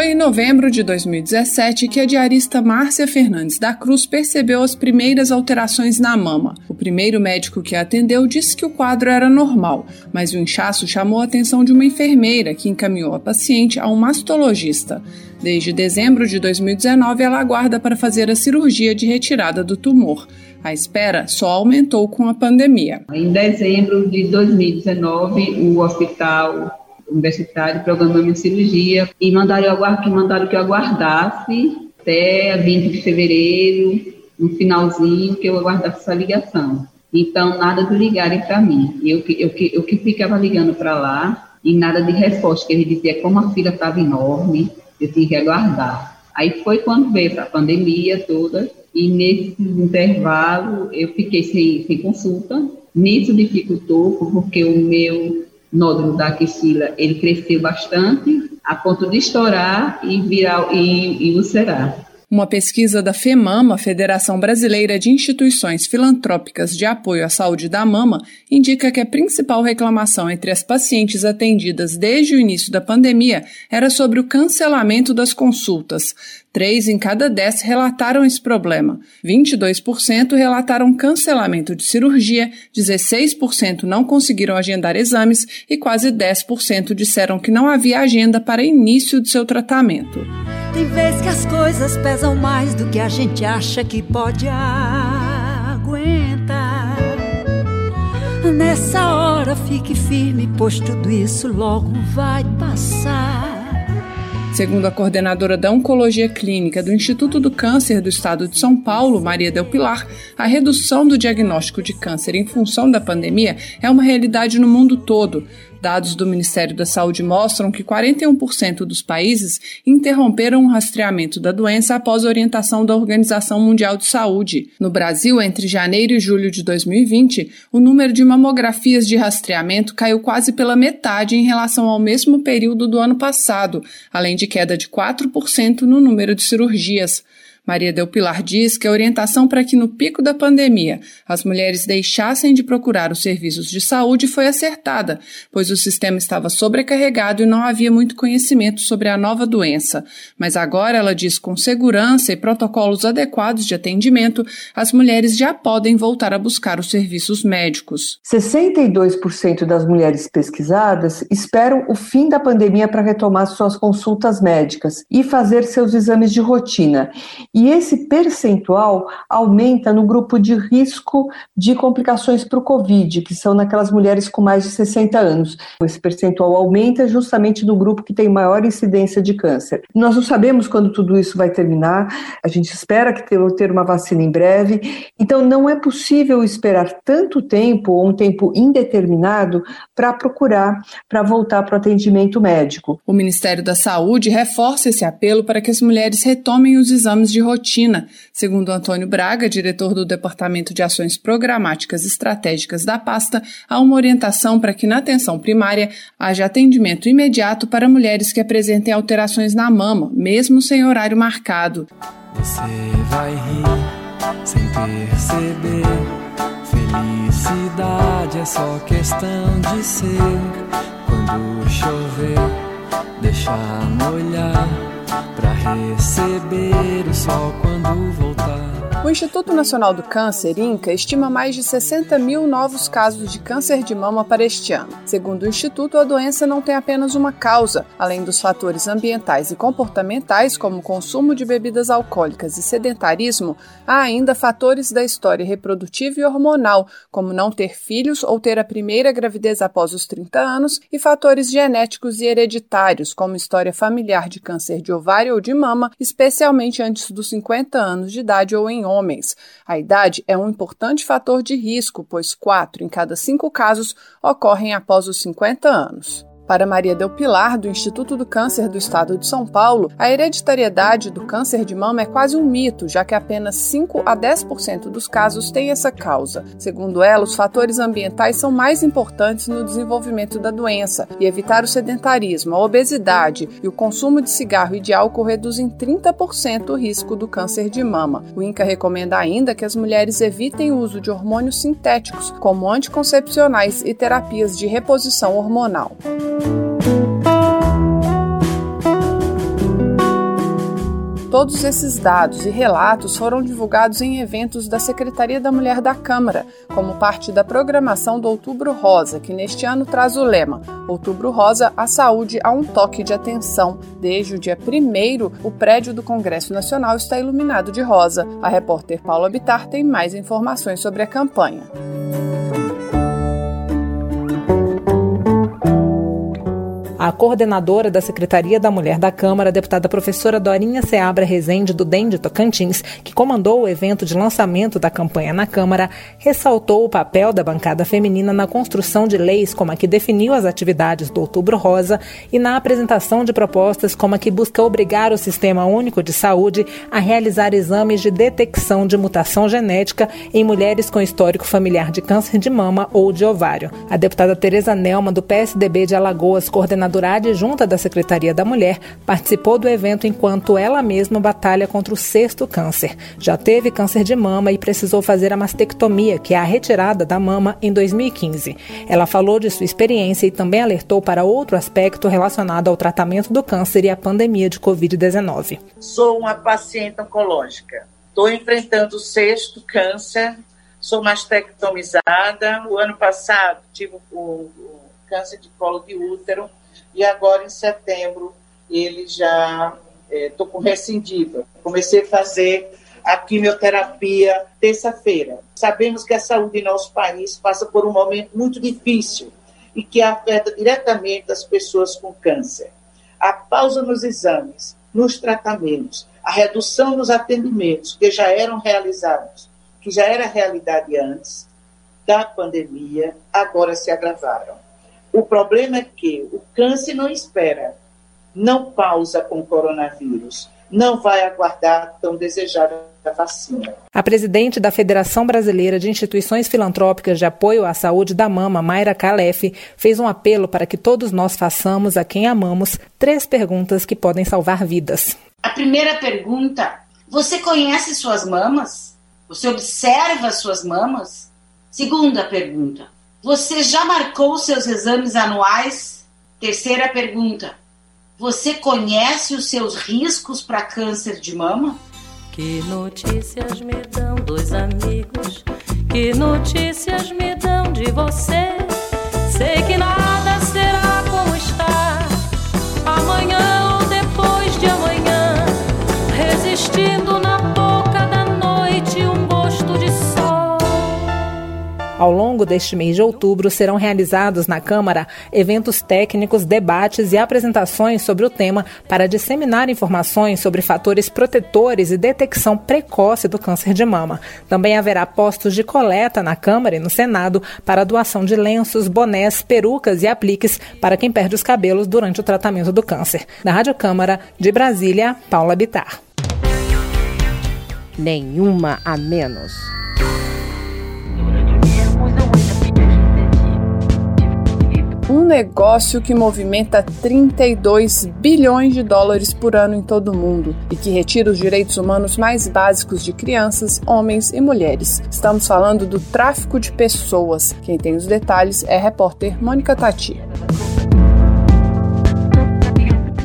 Foi em novembro de 2017 que a diarista Márcia Fernandes da Cruz percebeu as primeiras alterações na mama. O primeiro médico que a atendeu disse que o quadro era normal, mas o inchaço chamou a atenção de uma enfermeira que encaminhou a paciente a um mastologista. Desde dezembro de 2019, ela aguarda para fazer a cirurgia de retirada do tumor. A espera só aumentou com a pandemia. Em dezembro de 2019, o hospital universitário programando minha cirurgia e mandaram, que mandaram que eu aguardasse até 20 de fevereiro, no finalzinho, que eu aguardasse essa ligação. Então, nada de ligarem para mim. Eu, eu, eu, eu que ficava ligando para lá e nada de resposta, que ele dizia como a fila estava enorme, eu tinha que aguardar. Aí foi quando veio a pandemia toda, e nesse intervalo eu fiquei sem, sem consulta. Nisso dificultou, porque o meu nódulo da axila, ele cresceu bastante, a ponto de estourar e virar e, e ulcerar. Uma pesquisa da FEMAMA, Federação Brasileira de Instituições Filantrópicas de Apoio à Saúde da Mama, indica que a principal reclamação entre as pacientes atendidas desde o início da pandemia era sobre o cancelamento das consultas. Três em cada dez relataram esse problema. 22% relataram cancelamento de cirurgia, 16% não conseguiram agendar exames e quase 10% disseram que não havia agenda para início de seu tratamento. Tem vezes que as coisas pesam mais do que a gente acha que pode aguentar. Nessa hora fique firme, pois tudo isso logo vai passar. Segundo a coordenadora da Oncologia Clínica do Instituto do Câncer do Estado de São Paulo, Maria Del Pilar, a redução do diagnóstico de câncer em função da pandemia é uma realidade no mundo todo. Dados do Ministério da Saúde mostram que 41% dos países interromperam o rastreamento da doença após orientação da Organização Mundial de Saúde. No Brasil, entre janeiro e julho de 2020, o número de mamografias de rastreamento caiu quase pela metade em relação ao mesmo período do ano passado, além de queda de 4% no número de cirurgias. Maria Del Pilar diz que a orientação para que no pico da pandemia as mulheres deixassem de procurar os serviços de saúde foi acertada, pois o sistema estava sobrecarregado e não havia muito conhecimento sobre a nova doença. Mas agora ela diz com segurança e protocolos adequados de atendimento, as mulheres já podem voltar a buscar os serviços médicos. 62% das mulheres pesquisadas esperam o fim da pandemia para retomar suas consultas médicas e fazer seus exames de rotina. E esse percentual aumenta no grupo de risco de complicações para o Covid, que são naquelas mulheres com mais de 60 anos. Esse percentual aumenta justamente no grupo que tem maior incidência de câncer. Nós não sabemos quando tudo isso vai terminar, a gente espera que ter uma vacina em breve, então não é possível esperar tanto tempo, ou um tempo indeterminado, para procurar, para voltar para o atendimento médico. O Ministério da Saúde reforça esse apelo para que as mulheres retomem os exames de de rotina. Segundo Antônio Braga, diretor do Departamento de Ações Programáticas Estratégicas da pasta, há uma orientação para que na atenção primária haja atendimento imediato para mulheres que apresentem alterações na mama, mesmo sem horário marcado. Você vai rir sem perceber. Felicidade é só questão de ser. Quando chover, deixa molhar receber o sol quando voltar. O Instituto Nacional do Câncer, INCA, estima mais de 60 mil novos casos de câncer de mama para este ano. Segundo o Instituto, a doença não tem apenas uma causa. Além dos fatores ambientais e comportamentais, como consumo de bebidas alcoólicas e sedentarismo, há ainda fatores da história reprodutiva e hormonal, como não ter filhos ou ter a primeira gravidez após os 30 anos, e fatores genéticos e hereditários, como história familiar de câncer de ovário ou de mama, especialmente antes dos 50 anos de idade ou em homens. A idade é um importante fator de risco, pois 4 em cada 5 casos ocorrem após os 50 anos. Para Maria Del Pilar, do Instituto do Câncer do Estado de São Paulo, a hereditariedade do câncer de mama é quase um mito, já que apenas 5 a 10% dos casos têm essa causa. Segundo ela, os fatores ambientais são mais importantes no desenvolvimento da doença e evitar o sedentarismo, a obesidade e o consumo de cigarro e de álcool reduzem 30% o risco do câncer de mama. O INCA recomenda ainda que as mulheres evitem o uso de hormônios sintéticos, como anticoncepcionais e terapias de reposição hormonal. Todos esses dados e relatos foram divulgados em eventos da Secretaria da Mulher da Câmara, como parte da programação do Outubro Rosa, que neste ano traz o lema Outubro Rosa, a saúde a um toque de atenção. Desde o dia 1 o prédio do Congresso Nacional está iluminado de rosa. A repórter Paula Bitar tem mais informações sobre a campanha. A coordenadora da Secretaria da Mulher da Câmara, deputada professora Dorinha Seabra Rezende, do DEM de Tocantins, que comandou o evento de lançamento da campanha na Câmara, ressaltou o papel da bancada feminina na construção de leis como a que definiu as atividades do Outubro Rosa e na apresentação de propostas como a que busca obrigar o Sistema Único de Saúde a realizar exames de detecção de mutação genética em mulheres com histórico familiar de câncer de mama ou de ovário. A deputada Tereza Nelma, do PSDB de Alagoas, coordenadora coordenadora adjunta da Secretaria da Mulher, participou do evento enquanto ela mesma batalha contra o sexto câncer. Já teve câncer de mama e precisou fazer a mastectomia, que é a retirada da mama, em 2015. Ela falou de sua experiência e também alertou para outro aspecto relacionado ao tratamento do câncer e à pandemia de Covid-19. Sou uma paciente oncológica. Estou enfrentando o sexto câncer, sou mastectomizada. O ano passado tive o, câncer de colo de útero e agora em setembro ele já estou é, com recidiva. Comecei a fazer a quimioterapia terça-feira. Sabemos que a saúde em nosso país passa por um momento muito difícil e que afeta diretamente as pessoas com câncer. A pausa nos exames, nos tratamentos, a redução nos atendimentos que já eram realizados, que já era realidade antes da pandemia, agora se agravaram. O problema é que o câncer não espera, não pausa com o coronavírus, não vai aguardar tão desejada vacina. A presidente da Federação Brasileira de Instituições Filantrópicas de Apoio à Saúde da Mama, Mayra Calef, fez um apelo para que todos nós façamos a quem amamos três perguntas que podem salvar vidas. A primeira pergunta: você conhece suas mamas? Você observa suas mamas? Segunda pergunta: você já marcou seus exames anuais? Terceira pergunta. Você conhece os seus riscos para câncer de mama? Que notícias me dão dois amigos? Que notícias me dão de? Ao longo deste mês de outubro, serão realizados na Câmara eventos técnicos, debates e apresentações sobre o tema para disseminar informações sobre fatores protetores e detecção precoce do câncer de mama. Também haverá postos de coleta na Câmara e no Senado para doação de lenços, bonés, perucas e apliques para quem perde os cabelos durante o tratamento do câncer. Da Rádio Câmara, de Brasília, Paula Bitar. Nenhuma a menos. Um negócio que movimenta 32 bilhões de dólares por ano em todo o mundo e que retira os direitos humanos mais básicos de crianças, homens e mulheres. Estamos falando do tráfico de pessoas. Quem tem os detalhes é a repórter Mônica Tati.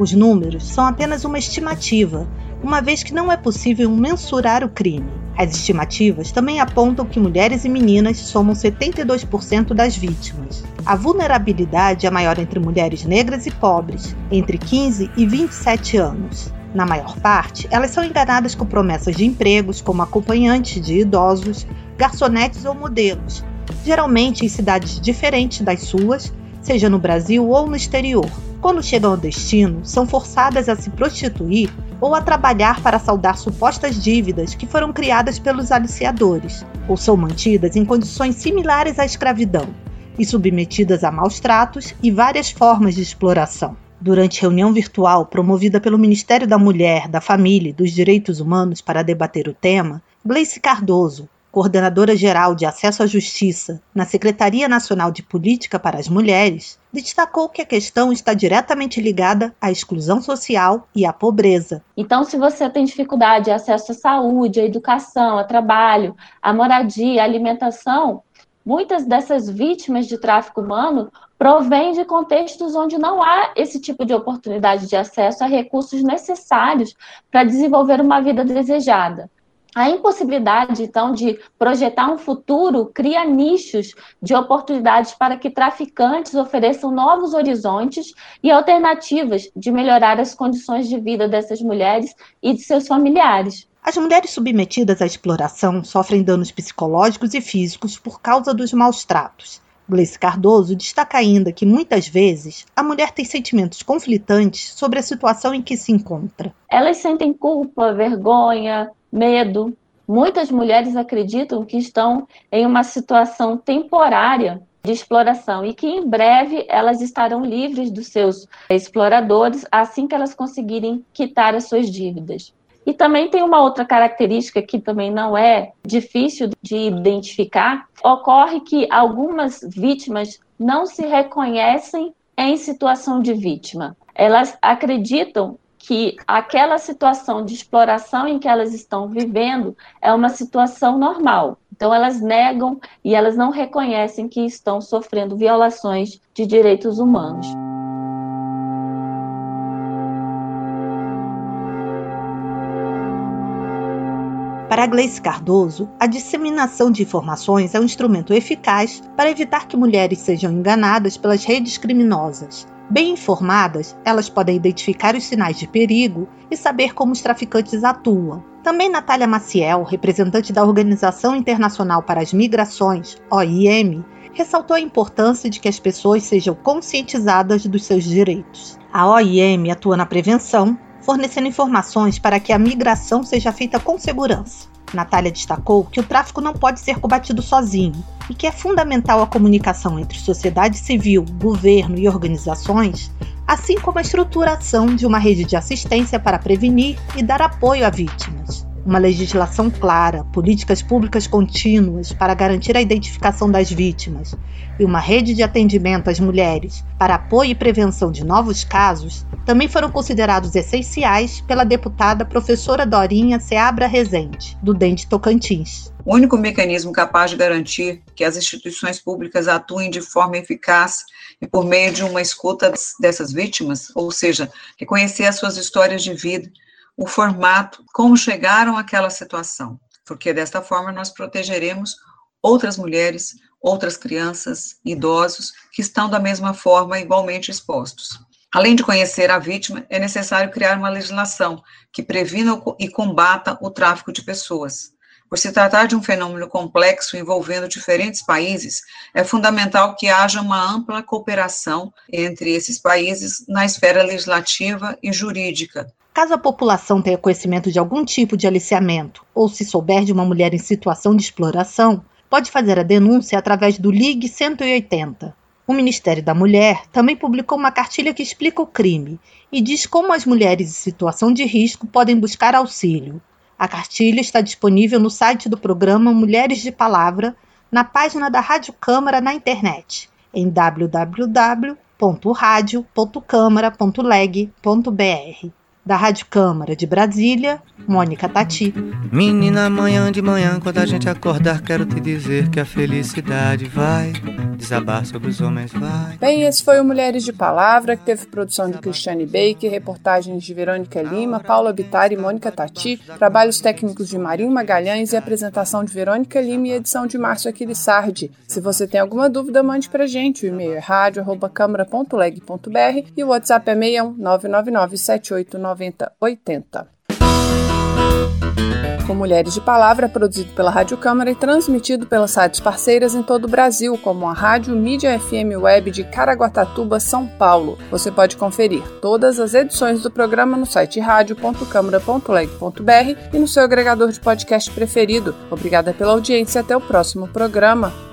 Os números são apenas uma estimativa, uma vez que não é possível mensurar o crime. As estimativas também apontam que mulheres e meninas somam 72% das vítimas. A vulnerabilidade é maior entre mulheres negras e pobres, entre 15 e 27 anos. Na maior parte, elas são enganadas com promessas de empregos como acompanhantes de idosos, garçonetes ou modelos, geralmente em cidades diferentes das suas, seja no Brasil ou no exterior. Quando chegam ao destino, são forçadas a se prostituir ou a trabalhar para saldar supostas dívidas que foram criadas pelos aliciadores, ou são mantidas em condições similares à escravidão, e submetidas a maus tratos e várias formas de exploração. Durante reunião virtual promovida pelo Ministério da Mulher, da Família e dos Direitos Humanos para debater o tema, Gleice Cardoso, coordenadora geral de Acesso à Justiça na Secretaria Nacional de Política para as Mulheres, destacou que a questão está diretamente ligada à exclusão social e à pobreza. Então, se você tem dificuldade de acesso à saúde, à educação, a trabalho, à moradia, à alimentação, muitas dessas vítimas de tráfico humano provém de contextos onde não há esse tipo de oportunidade de acesso a recursos necessários para desenvolver uma vida desejada. A impossibilidade, então, de projetar um futuro cria nichos de oportunidades para que traficantes ofereçam novos horizontes e alternativas de melhorar as condições de vida dessas mulheres e de seus familiares. As mulheres submetidas à exploração sofrem danos psicológicos e físicos por causa dos maus tratos Gleice Cardoso destaca ainda que muitas vezes a mulher tem sentimentos conflitantes sobre a situação em que se encontra. Elas sentem culpa, vergonha, medo. Muitas mulheres acreditam que estão em uma situação temporária de exploração e que em breve elas estarão livres dos seus exploradores assim que elas conseguirem quitar as suas dívidas. E também tem uma outra característica que também não é difícil de identificar: ocorre que algumas vítimas não se reconhecem em situação de vítima. Elas acreditam que aquela situação de exploração em que elas estão vivendo é uma situação normal. Então, elas negam e elas não reconhecem que estão sofrendo violações de direitos humanos. Para Gleice Cardoso, a disseminação de informações é um instrumento eficaz para evitar que mulheres sejam enganadas pelas redes criminosas. Bem informadas, elas podem identificar os sinais de perigo e saber como os traficantes atuam. Também Natália Maciel, representante da Organização Internacional para as Migrações, OIM, ressaltou a importância de que as pessoas sejam conscientizadas dos seus direitos. A OIM atua na prevenção, fornecendo informações para que a migração seja feita com segurança. Natália destacou que o tráfico não pode ser combatido sozinho e que é fundamental a comunicação entre sociedade civil, governo e organizações, assim como a estruturação de uma rede de assistência para prevenir e dar apoio a vítimas uma legislação clara, políticas públicas contínuas para garantir a identificação das vítimas e uma rede de atendimento às mulheres para apoio e prevenção de novos casos também foram considerados essenciais pela deputada professora Dorinha Seabra Rezende, do DEM de Tocantins. O único mecanismo capaz de garantir que as instituições públicas atuem de forma eficaz e por meio de uma escuta dessas vítimas, ou seja, reconhecer as suas histórias de vida, o formato, como chegaram àquela situação, porque desta forma nós protegeremos outras mulheres, outras crianças, idosos que estão da mesma forma igualmente expostos. Além de conhecer a vítima, é necessário criar uma legislação que previna e combata o tráfico de pessoas. Por se tratar de um fenômeno complexo envolvendo diferentes países, é fundamental que haja uma ampla cooperação entre esses países na esfera legislativa e jurídica, Caso a população tenha conhecimento de algum tipo de aliciamento ou se souber de uma mulher em situação de exploração, pode fazer a denúncia através do Ligue 180. O Ministério da Mulher também publicou uma cartilha que explica o crime e diz como as mulheres em situação de risco podem buscar auxílio. A cartilha está disponível no site do programa Mulheres de Palavra, na página da Rádio Câmara na internet, em www.radio.câmara.leg.br. Da Rádio Câmara de Brasília, Mônica Tati. Menina, amanhã de manhã, quando a gente acordar, quero te dizer que a felicidade vai desabar sobre os homens, vai. Bem, esse foi o Mulheres de Palavra, que teve produção de Cristiane Baker, reportagens de Verônica Lima, Paula Bittar e Mônica Tati, trabalhos técnicos de Marinho Magalhães e apresentação de Verônica Lima e edição de Márcio Aquilissardi. Se você tem alguma dúvida, mande pra gente. O e-mail é rádio.câmara.leg.br e o WhatsApp é 61 999 789 9080. Com Mulheres de Palavra produzido pela Rádio Câmara e transmitido pelas rádios parceiras em todo o Brasil, como a Rádio Mídia FM Web de Caraguatatuba, São Paulo. Você pode conferir todas as edições do programa no site rádio.câmara.leg.br e no seu agregador de podcast preferido. Obrigada pela audiência e até o próximo programa.